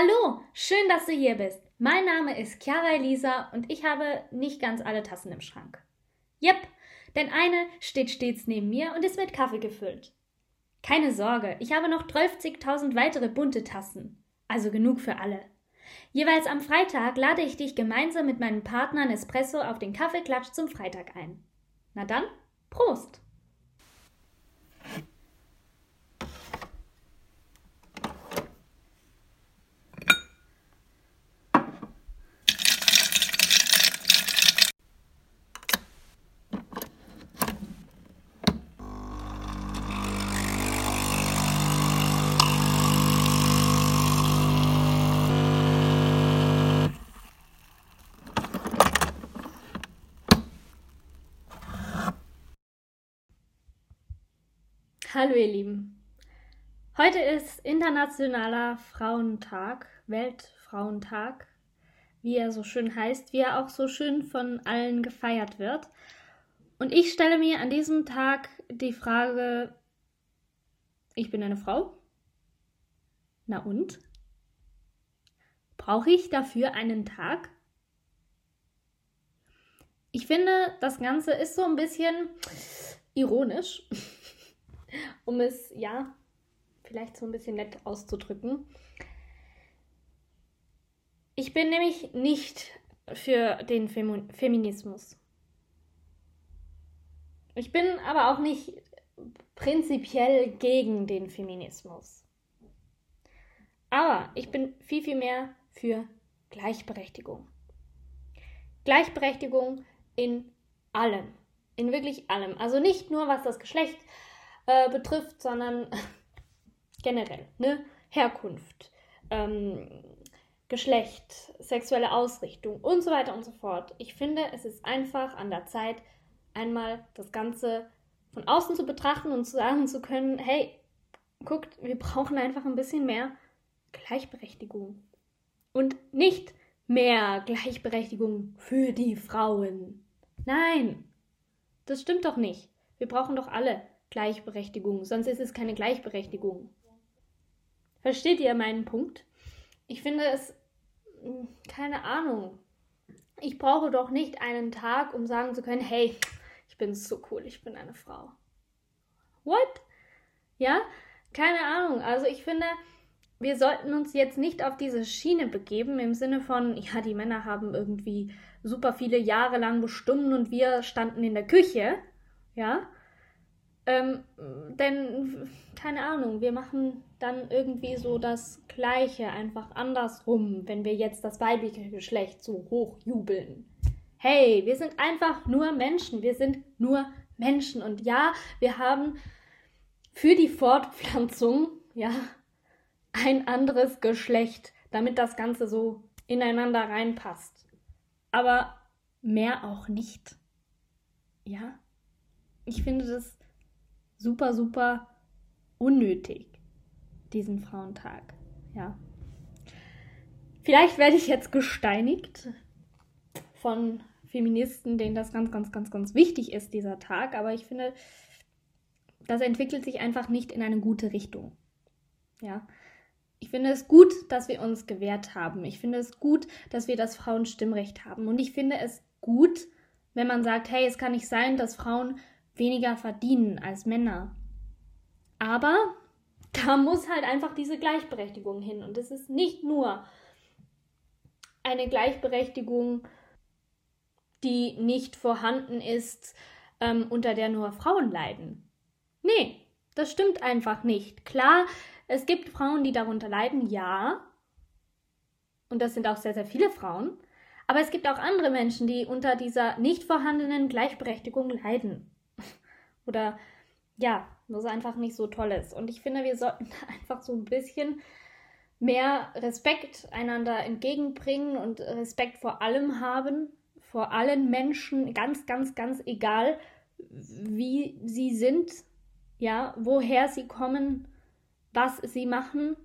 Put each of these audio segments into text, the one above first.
Hallo, schön, dass du hier bist. Mein Name ist Chiara Elisa und ich habe nicht ganz alle Tassen im Schrank. Jep, denn eine steht stets neben mir und ist mit Kaffee gefüllt. Keine Sorge, ich habe noch 12.000 weitere bunte Tassen. Also genug für alle. Jeweils am Freitag lade ich dich gemeinsam mit meinem Partner Nespresso auf den Kaffeeklatsch zum Freitag ein. Na dann, Prost! Hallo ihr Lieben. Heute ist Internationaler Frauentag, Weltfrauentag, wie er so schön heißt, wie er auch so schön von allen gefeiert wird. Und ich stelle mir an diesem Tag die Frage, ich bin eine Frau? Na und? Brauche ich dafür einen Tag? Ich finde, das Ganze ist so ein bisschen ironisch um es ja vielleicht so ein bisschen nett auszudrücken. Ich bin nämlich nicht für den Fem Feminismus. Ich bin aber auch nicht prinzipiell gegen den Feminismus. Aber ich bin viel, viel mehr für Gleichberechtigung. Gleichberechtigung in allem. In wirklich allem. Also nicht nur was das Geschlecht äh, betrifft, sondern generell, ne? Herkunft, ähm, Geschlecht, sexuelle Ausrichtung und so weiter und so fort. Ich finde, es ist einfach an der Zeit, einmal das Ganze von außen zu betrachten und zu sagen zu können, hey, guckt, wir brauchen einfach ein bisschen mehr Gleichberechtigung. Und nicht mehr Gleichberechtigung für die Frauen. Nein, das stimmt doch nicht. Wir brauchen doch alle Gleichberechtigung, sonst ist es keine Gleichberechtigung. Versteht ihr meinen Punkt? Ich finde es, hm, keine Ahnung. Ich brauche doch nicht einen Tag, um sagen zu können, hey, ich bin so cool, ich bin eine Frau. What? Ja? Keine Ahnung. Also ich finde, wir sollten uns jetzt nicht auf diese Schiene begeben, im Sinne von, ja, die Männer haben irgendwie super viele Jahre lang bestimmt und wir standen in der Küche, ja, ähm, denn, keine Ahnung, wir machen dann irgendwie so das Gleiche, einfach andersrum, wenn wir jetzt das weibliche Geschlecht so hoch jubeln. Hey, wir sind einfach nur Menschen, wir sind nur Menschen. Und ja, wir haben für die Fortpflanzung, ja, ein anderes Geschlecht, damit das Ganze so ineinander reinpasst. Aber mehr auch nicht. Ja? Ich finde das super, super unnötig, diesen Frauentag. Ja. Vielleicht werde ich jetzt gesteinigt von Feministen, denen das ganz, ganz, ganz, ganz wichtig ist, dieser Tag. Aber ich finde, das entwickelt sich einfach nicht in eine gute Richtung. Ja. Ich finde es gut, dass wir uns gewehrt haben. Ich finde es gut, dass wir das Frauenstimmrecht haben. Und ich finde es gut, wenn man sagt, hey, es kann nicht sein, dass Frauen weniger verdienen als Männer. Aber da muss halt einfach diese Gleichberechtigung hin. Und es ist nicht nur eine Gleichberechtigung, die nicht vorhanden ist, ähm, unter der nur Frauen leiden. Nee, das stimmt einfach nicht. Klar, es gibt Frauen, die darunter leiden, ja. Und das sind auch sehr, sehr viele Frauen. Aber es gibt auch andere Menschen, die unter dieser nicht vorhandenen Gleichberechtigung leiden oder ja, was einfach nicht so toll ist. Und ich finde, wir sollten einfach so ein bisschen mehr Respekt einander entgegenbringen und Respekt vor allem haben, vor allen Menschen, ganz, ganz, ganz egal, wie sie sind, ja, woher sie kommen, was sie machen.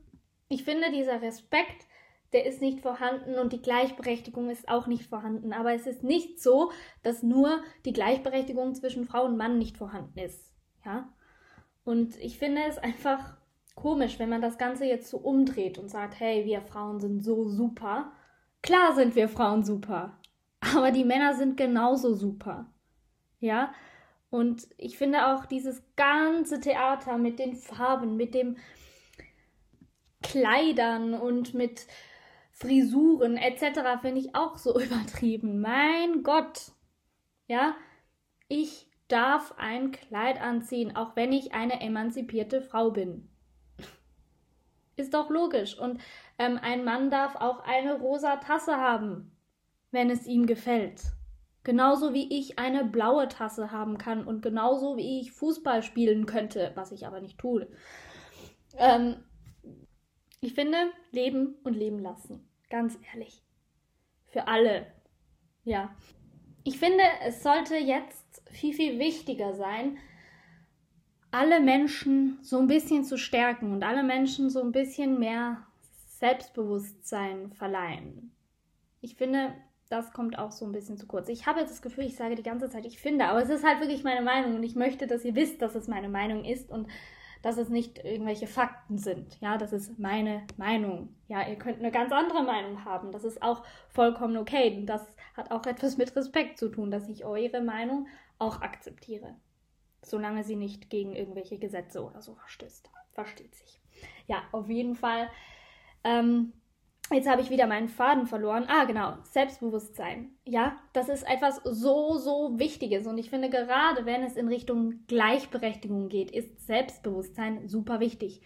Ich finde, dieser Respekt, der ist nicht vorhanden und die Gleichberechtigung ist auch nicht vorhanden. Aber es ist nicht so, dass nur die Gleichberechtigung zwischen Frau und Mann nicht vorhanden ist. Ja. Und ich finde es einfach komisch, wenn man das Ganze jetzt so umdreht und sagt, hey, wir Frauen sind so super. Klar sind wir Frauen super, aber die Männer sind genauso super. Ja? Und ich finde auch dieses ganze Theater mit den Farben, mit dem Kleidern und mit Frisuren etc. finde ich auch so übertrieben. Mein Gott. Ja, ich darf ein Kleid anziehen, auch wenn ich eine emanzipierte Frau bin. Ist doch logisch. Und ähm, ein Mann darf auch eine rosa Tasse haben, wenn es ihm gefällt. Genauso wie ich eine blaue Tasse haben kann und genauso wie ich Fußball spielen könnte, was ich aber nicht tue. Ähm, ich finde, leben und leben lassen. Ganz ehrlich. Für alle. Ja. Ich finde, es sollte jetzt viel, viel wichtiger sein, alle Menschen so ein bisschen zu stärken und alle Menschen so ein bisschen mehr Selbstbewusstsein verleihen. Ich finde, das kommt auch so ein bisschen zu kurz. Ich habe jetzt das Gefühl, ich sage die ganze Zeit, ich finde, aber es ist halt wirklich meine Meinung und ich möchte, dass ihr wisst, dass es meine Meinung ist und dass es nicht irgendwelche Fakten sind. Ja, das ist meine Meinung. Ja, ihr könnt eine ganz andere Meinung haben. Das ist auch vollkommen okay. Und das hat auch etwas mit Respekt zu tun, dass ich eure Meinung auch akzeptiere. Solange sie nicht gegen irgendwelche Gesetze oder so verstößt. Versteht sich. Ja, auf jeden Fall. Ähm, Jetzt habe ich wieder meinen Faden verloren. Ah, genau, Selbstbewusstsein. Ja, das ist etwas so, so Wichtiges. Und ich finde, gerade wenn es in Richtung Gleichberechtigung geht, ist Selbstbewusstsein super wichtig.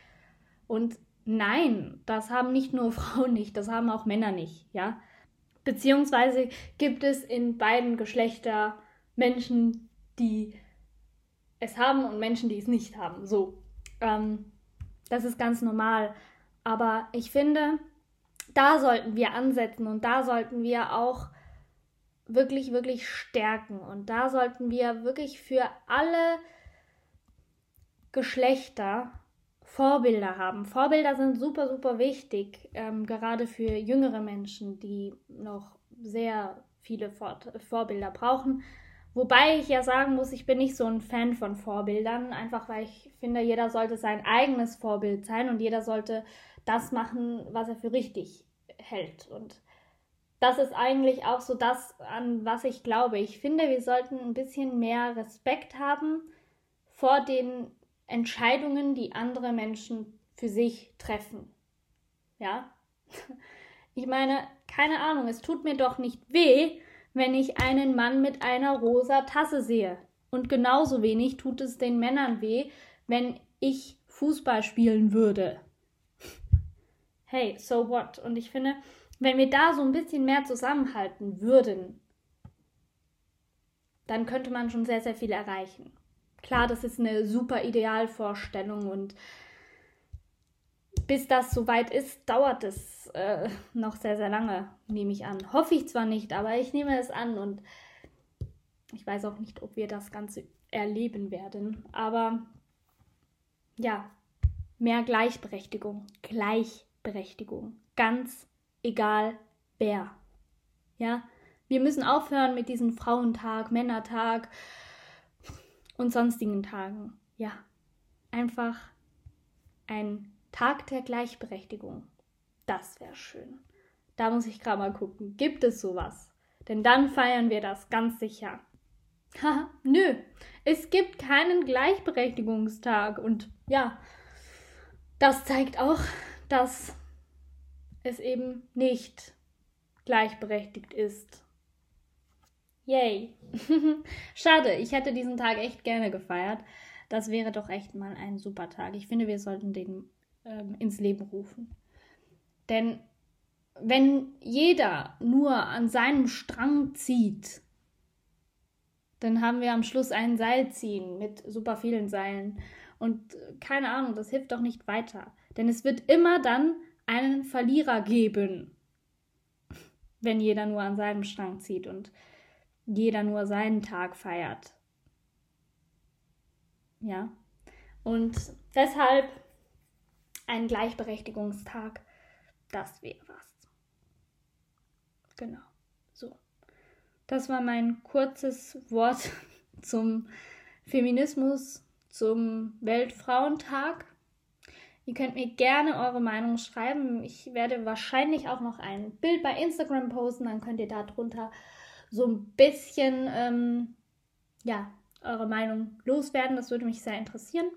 Und nein, das haben nicht nur Frauen nicht, das haben auch Männer nicht, ja. Beziehungsweise gibt es in beiden Geschlechter Menschen, die es haben und Menschen, die es nicht haben. So. Ähm, das ist ganz normal. Aber ich finde, da sollten wir ansetzen und da sollten wir auch wirklich, wirklich stärken. Und da sollten wir wirklich für alle Geschlechter Vorbilder haben. Vorbilder sind super, super wichtig, ähm, gerade für jüngere Menschen, die noch sehr viele Vor Vorbilder brauchen. Wobei ich ja sagen muss, ich bin nicht so ein Fan von Vorbildern, einfach weil ich finde, jeder sollte sein eigenes Vorbild sein und jeder sollte das machen, was er für richtig hält. Und das ist eigentlich auch so das, an was ich glaube. Ich finde, wir sollten ein bisschen mehr Respekt haben vor den Entscheidungen, die andere Menschen für sich treffen. Ja? Ich meine, keine Ahnung, es tut mir doch nicht weh, wenn ich einen Mann mit einer rosa Tasse sehe. Und genauso wenig tut es den Männern weh, wenn ich Fußball spielen würde hey, so what? Und ich finde, wenn wir da so ein bisschen mehr zusammenhalten würden, dann könnte man schon sehr, sehr viel erreichen. Klar, das ist eine super Idealvorstellung und bis das soweit ist, dauert es äh, noch sehr, sehr lange, nehme ich an. Hoffe ich zwar nicht, aber ich nehme es an und ich weiß auch nicht, ob wir das Ganze erleben werden. Aber ja, mehr Gleichberechtigung. Gleichberechtigung. Gleichberechtigung. Ganz egal wer. Ja, wir müssen aufhören mit diesem Frauentag, Männertag und sonstigen Tagen. Ja, einfach ein Tag der Gleichberechtigung. Das wäre schön. Da muss ich gerade mal gucken. Gibt es sowas? Denn dann feiern wir das ganz sicher. Haha, nö. Es gibt keinen Gleichberechtigungstag. Und ja, das zeigt auch, dass es eben nicht gleichberechtigt ist. Yay. Schade, ich hätte diesen Tag echt gerne gefeiert. Das wäre doch echt mal ein super Tag. Ich finde, wir sollten den ähm, ins Leben rufen. Denn wenn jeder nur an seinem Strang zieht, dann haben wir am Schluss ein Seil ziehen mit super vielen Seilen. Und äh, keine Ahnung, das hilft doch nicht weiter. Denn es wird immer dann einen Verlierer geben, wenn jeder nur an seinem Strang zieht und jeder nur seinen Tag feiert. Ja. Und deshalb ein Gleichberechtigungstag, das wäre was. Genau. So. Das war mein kurzes Wort zum Feminismus, zum Weltfrauentag. Ihr könnt mir gerne eure Meinung schreiben. Ich werde wahrscheinlich auch noch ein Bild bei Instagram posten, dann könnt ihr darunter so ein bisschen ähm, ja, eure Meinung loswerden. Das würde mich sehr interessieren.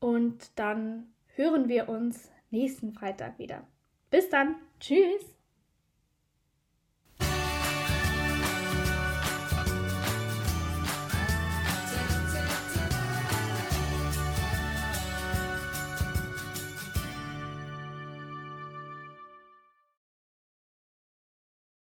Und dann hören wir uns nächsten Freitag wieder. Bis dann. Tschüss.